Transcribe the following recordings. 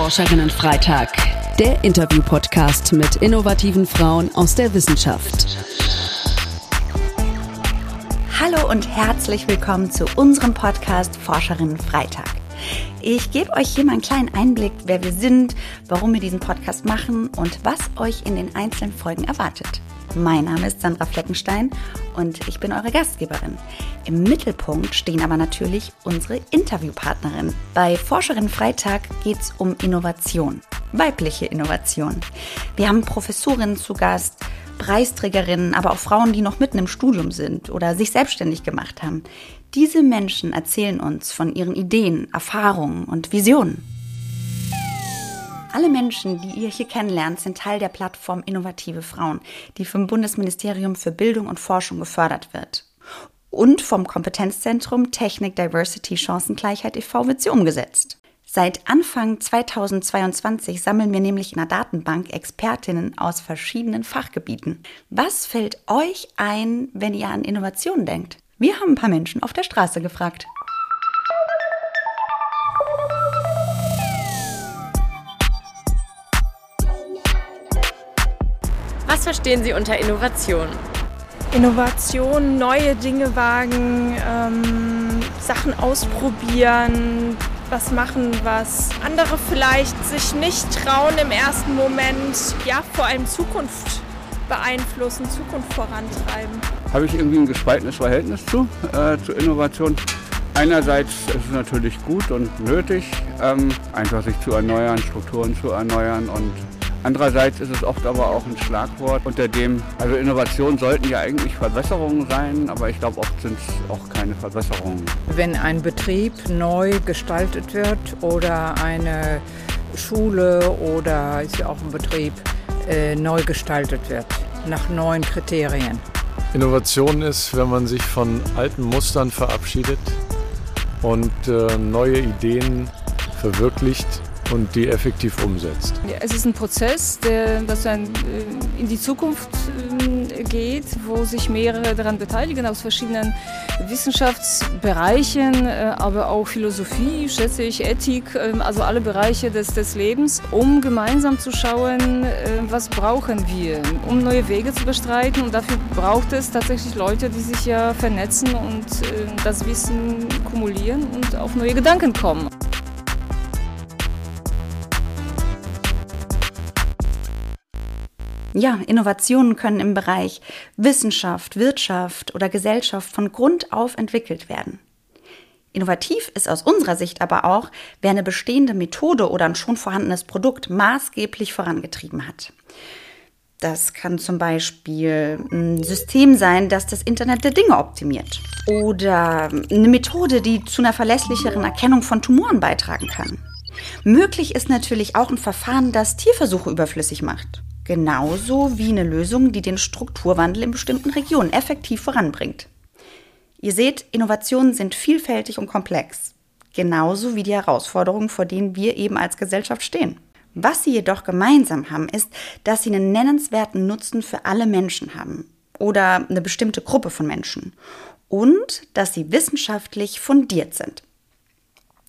Forscherinnen-Freitag, der Interview-Podcast mit innovativen Frauen aus der Wissenschaft. Hallo und herzlich willkommen zu unserem Podcast Forscherinnen-Freitag. Ich gebe euch hier mal einen kleinen Einblick, wer wir sind, warum wir diesen Podcast machen und was euch in den einzelnen Folgen erwartet. Mein Name ist Sandra Fleckenstein und ich bin eure Gastgeberin. Im Mittelpunkt stehen aber natürlich unsere Interviewpartnerinnen. Bei Forscherin Freitag geht es um Innovation, weibliche Innovation. Wir haben Professorinnen zu Gast, Preisträgerinnen, aber auch Frauen, die noch mitten im Studium sind oder sich selbstständig gemacht haben. Diese Menschen erzählen uns von ihren Ideen, Erfahrungen und Visionen. Alle Menschen, die ihr hier kennenlernt, sind Teil der Plattform Innovative Frauen, die vom Bundesministerium für Bildung und Forschung gefördert wird. Und vom Kompetenzzentrum Technik, Diversity, Chancengleichheit e.V. wird sie umgesetzt. Seit Anfang 2022 sammeln wir nämlich in der Datenbank Expertinnen aus verschiedenen Fachgebieten. Was fällt euch ein, wenn ihr an Innovationen denkt? Wir haben ein paar Menschen auf der Straße gefragt. Was verstehen Sie unter Innovation? Innovation, neue Dinge wagen, ähm, Sachen ausprobieren, was machen, was andere vielleicht sich nicht trauen im ersten Moment. Ja, vor allem Zukunft beeinflussen, Zukunft vorantreiben. Habe ich irgendwie ein gespaltenes Verhältnis zu, äh, zu Innovation. Einerseits ist es natürlich gut und nötig, ähm, einfach sich zu erneuern, Strukturen zu erneuern und Andererseits ist es oft aber auch ein Schlagwort, unter dem, also Innovationen sollten ja eigentlich Verbesserungen sein, aber ich glaube, oft sind es auch keine Verbesserungen. Wenn ein Betrieb neu gestaltet wird oder eine Schule oder ist ja auch ein Betrieb äh, neu gestaltet wird, nach neuen Kriterien. Innovation ist, wenn man sich von alten Mustern verabschiedet und äh, neue Ideen verwirklicht und die effektiv umsetzt. Es ist ein Prozess, der das dann äh, in die Zukunft äh, geht, wo sich mehrere daran beteiligen aus verschiedenen Wissenschaftsbereichen, äh, aber auch Philosophie, schätze ich, Ethik, also alle Bereiche des, des Lebens, um gemeinsam zu schauen, was brauchen wir, um neue Wege zu bestreiten. Und dafür braucht es tatsächlich Leute, die sich ja vernetzen und das Wissen kumulieren und auf neue Gedanken kommen. Ja, Innovationen können im Bereich Wissenschaft, Wirtschaft oder Gesellschaft von Grund auf entwickelt werden. Innovativ ist aus unserer Sicht aber auch, wer eine bestehende Methode oder ein schon vorhandenes Produkt maßgeblich vorangetrieben hat. Das kann zum Beispiel ein System sein, das das Internet der Dinge optimiert. Oder eine Methode, die zu einer verlässlicheren Erkennung von Tumoren beitragen kann. Möglich ist natürlich auch ein Verfahren, das Tierversuche überflüssig macht. Genauso wie eine Lösung, die den Strukturwandel in bestimmten Regionen effektiv voranbringt. Ihr seht, Innovationen sind vielfältig und komplex. Genauso wie die Herausforderungen, vor denen wir eben als Gesellschaft stehen. Was sie jedoch gemeinsam haben, ist, dass sie einen nennenswerten Nutzen für alle Menschen haben oder eine bestimmte Gruppe von Menschen und dass sie wissenschaftlich fundiert sind.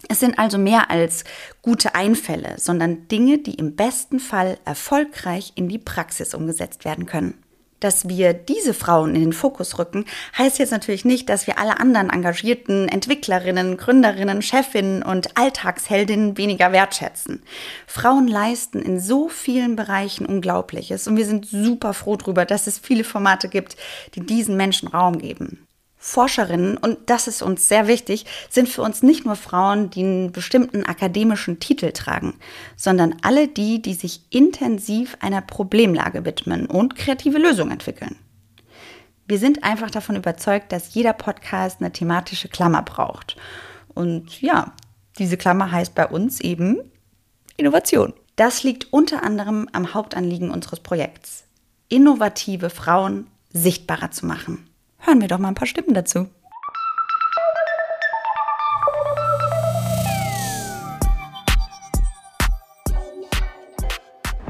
Es sind also mehr als gute Einfälle, sondern Dinge, die im besten Fall erfolgreich in die Praxis umgesetzt werden können. Dass wir diese Frauen in den Fokus rücken, heißt jetzt natürlich nicht, dass wir alle anderen engagierten Entwicklerinnen, Gründerinnen, Chefinnen und Alltagsheldinnen weniger wertschätzen. Frauen leisten in so vielen Bereichen Unglaubliches und wir sind super froh darüber, dass es viele Formate gibt, die diesen Menschen Raum geben. Forscherinnen, und das ist uns sehr wichtig, sind für uns nicht nur Frauen, die einen bestimmten akademischen Titel tragen, sondern alle die, die sich intensiv einer Problemlage widmen und kreative Lösungen entwickeln. Wir sind einfach davon überzeugt, dass jeder Podcast eine thematische Klammer braucht. Und ja, diese Klammer heißt bei uns eben Innovation. Das liegt unter anderem am Hauptanliegen unseres Projekts, innovative Frauen sichtbarer zu machen. Hören wir doch mal ein paar Stimmen dazu.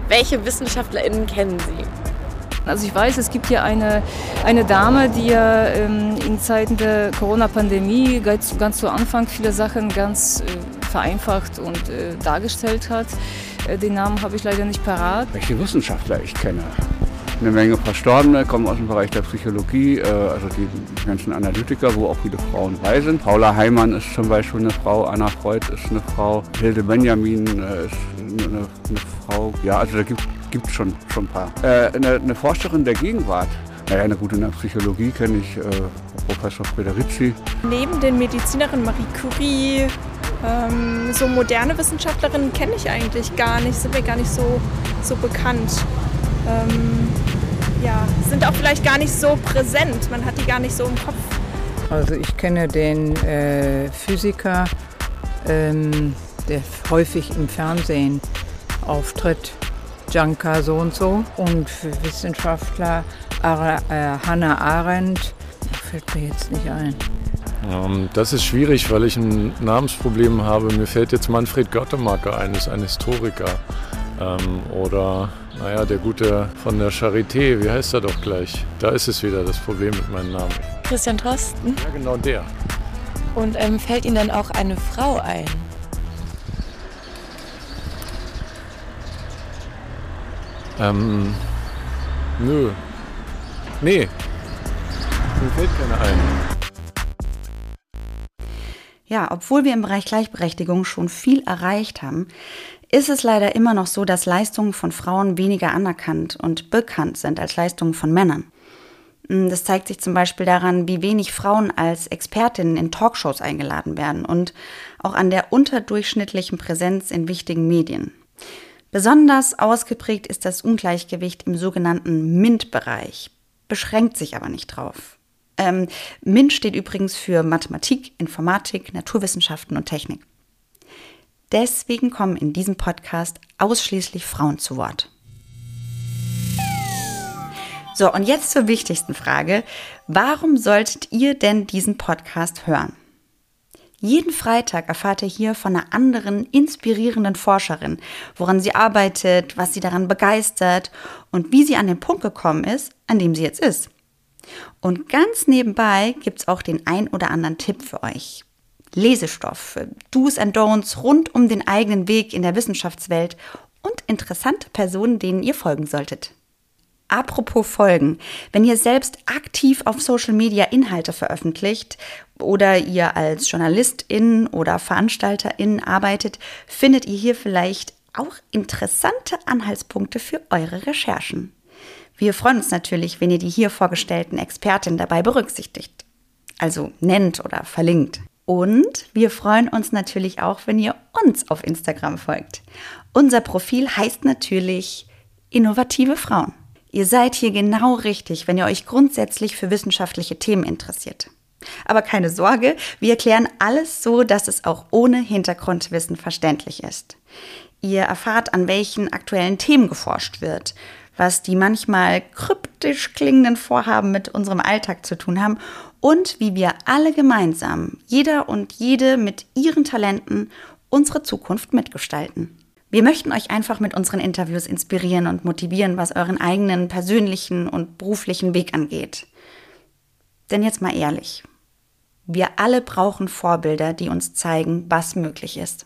Welche WissenschaftlerInnen kennen Sie? Also ich weiß, es gibt hier eine, eine Dame, die ja ähm, in Zeiten der Corona-Pandemie ganz, ganz zu Anfang viele Sachen ganz äh, vereinfacht und äh, dargestellt hat. Äh, den Namen habe ich leider nicht parat. Welche Wissenschaftler ich kenne? Eine Menge Verstorbene kommen aus dem Bereich der Psychologie, äh, also die ganzen Analytiker, wo auch viele Frauen bei sind. Paula Heimann ist zum Beispiel eine Frau, Anna Freud ist eine Frau, Hilde Benjamin äh, ist eine, eine Frau. Ja, also da gibt es schon, schon ein paar. Äh, eine, eine Forscherin der Gegenwart, naja, eine gute in der Psychologie kenne ich äh, Professor Frederici. Neben den Medizinerinnen Marie Curie, ähm, so moderne Wissenschaftlerinnen kenne ich eigentlich gar nicht, sind mir gar nicht so, so bekannt. Ähm, ja, sind auch vielleicht gar nicht so präsent, man hat die gar nicht so im Kopf. Also ich kenne den äh, Physiker, ähm, der häufig im Fernsehen auftritt, Janka so und so. Und für Wissenschaftler Ara, äh, Hannah Arendt, fällt mir jetzt nicht ein. Ähm, das ist schwierig, weil ich ein Namensproblem habe. Mir fällt jetzt Manfred Gottemacker ein, ist ein Historiker. Ähm, oder, naja, der Gute von der Charité, wie heißt er doch gleich? Da ist es wieder das Problem mit meinem Namen. Christian Drosten. Ja, genau der. Und ähm, fällt Ihnen dann auch eine Frau ein? Ähm, nö. Nee. Mir fällt keine ein. Ja, obwohl wir im Bereich Gleichberechtigung schon viel erreicht haben, ist es leider immer noch so, dass Leistungen von Frauen weniger anerkannt und bekannt sind als Leistungen von Männern. Hm, das zeigt sich zum Beispiel daran, wie wenig Frauen als Expertinnen in Talkshows eingeladen werden und auch an der unterdurchschnittlichen Präsenz in wichtigen Medien. Besonders ausgeprägt ist das Ungleichgewicht im sogenannten MINT-Bereich, beschränkt sich aber nicht drauf. Ähm, MINT steht übrigens für Mathematik, Informatik, Naturwissenschaften und Technik. Deswegen kommen in diesem Podcast ausschließlich Frauen zu Wort. So, und jetzt zur wichtigsten Frage. Warum solltet ihr denn diesen Podcast hören? Jeden Freitag erfahrt ihr hier von einer anderen inspirierenden Forscherin, woran sie arbeitet, was sie daran begeistert und wie sie an den Punkt gekommen ist, an dem sie jetzt ist. Und ganz nebenbei gibt's auch den ein oder anderen Tipp für euch. Lesestoff, Do's and Don'ts rund um den eigenen Weg in der Wissenschaftswelt und interessante Personen, denen ihr folgen solltet. Apropos Folgen, wenn ihr selbst aktiv auf Social Media Inhalte veröffentlicht oder ihr als Journalistin oder Veranstalterin arbeitet, findet ihr hier vielleicht auch interessante Anhaltspunkte für eure Recherchen. Wir freuen uns natürlich, wenn ihr die hier vorgestellten Expertinnen dabei berücksichtigt, also nennt oder verlinkt. Und wir freuen uns natürlich auch, wenn ihr uns auf Instagram folgt. Unser Profil heißt natürlich Innovative Frauen. Ihr seid hier genau richtig, wenn ihr euch grundsätzlich für wissenschaftliche Themen interessiert. Aber keine Sorge, wir erklären alles so, dass es auch ohne Hintergrundwissen verständlich ist. Ihr erfahrt, an welchen aktuellen Themen geforscht wird, was die manchmal kryptisch klingenden Vorhaben mit unserem Alltag zu tun haben und wie wir alle gemeinsam, jeder und jede mit ihren Talenten, unsere Zukunft mitgestalten. Wir möchten euch einfach mit unseren Interviews inspirieren und motivieren, was euren eigenen persönlichen und beruflichen Weg angeht. Denn jetzt mal ehrlich, wir alle brauchen Vorbilder, die uns zeigen, was möglich ist.